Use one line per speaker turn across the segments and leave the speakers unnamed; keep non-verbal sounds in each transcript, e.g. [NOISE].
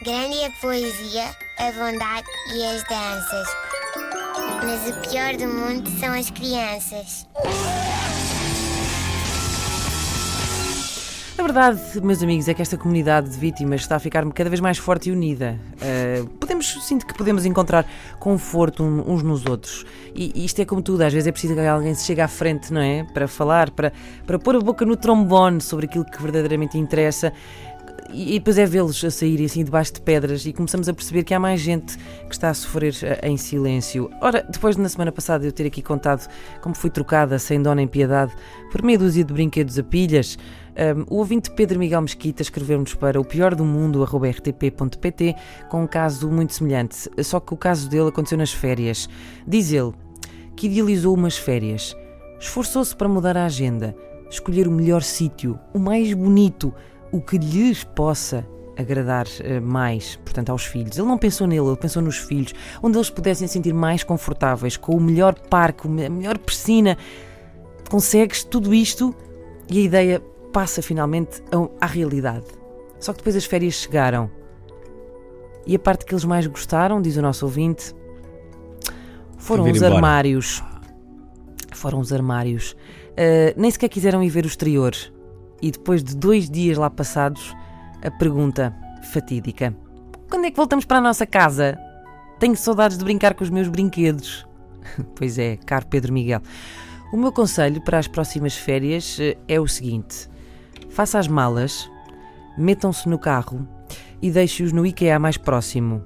Grande é a poesia, a bondade e as danças. Mas o pior do mundo são as crianças.
A verdade, meus amigos, é que esta comunidade de vítimas está a ficar cada vez mais forte e unida. Uh, podemos, sinto que podemos encontrar conforto uns nos outros. E isto é como tudo, às vezes é preciso que alguém se chegue à frente, não é? Para falar, para, para pôr a boca no trombone sobre aquilo que verdadeiramente interessa e, depois é vê-los a saírem assim debaixo de pedras e começamos a perceber que há mais gente que está a sofrer eh, em silêncio. Ora, depois de na semana passada eu ter aqui contado como fui trocada sem dó nem piedade por meia dúzia de brinquedos a pilhas, um, ehm, o ouvinte Pedro Miguel Mesquita escreveu-nos para o pior do mundo rtp.pt com um caso muito semelhante, só que o caso dele aconteceu nas férias. Diz ele que idealizou umas férias, esforçou-se para mudar a agenda, escolher o melhor sítio, o mais bonito, o que lhes possa agradar uh, mais, portanto, aos filhos. Ele não pensou nele, ele pensou nos filhos, onde eles pudessem sentir mais confortáveis, com o melhor parque, a melhor piscina. Consegues tudo isto e a ideia passa finalmente à realidade. Só que depois as férias chegaram. E a parte que eles mais gostaram, diz o nosso ouvinte, foram os embora. armários. Foram os armários. Uh, nem sequer quiseram ir ver o exterior e depois de dois dias lá passados, a pergunta fatídica: Quando é que voltamos para a nossa casa? Tenho saudades de brincar com os meus brinquedos. [LAUGHS] pois é, caro Pedro Miguel. O meu conselho para as próximas férias eh, é o seguinte: faça as malas, metam-se no carro e deixe-os no IKEA mais próximo.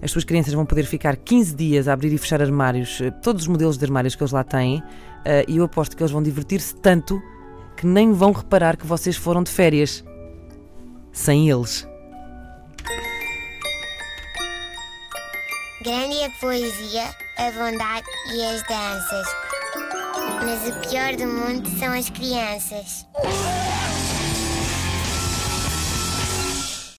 As suas crianças vão poder ficar 15 dias a abrir e fechar armários, eh, todos os modelos de armários que eles lá têm, eh, e eu aposto que eles vão divertir-se tanto que nem vão reparar que vocês foram de férias sem eles.
Grande a poesia, a bondade e as danças. Mas o pior do mundo são as crianças.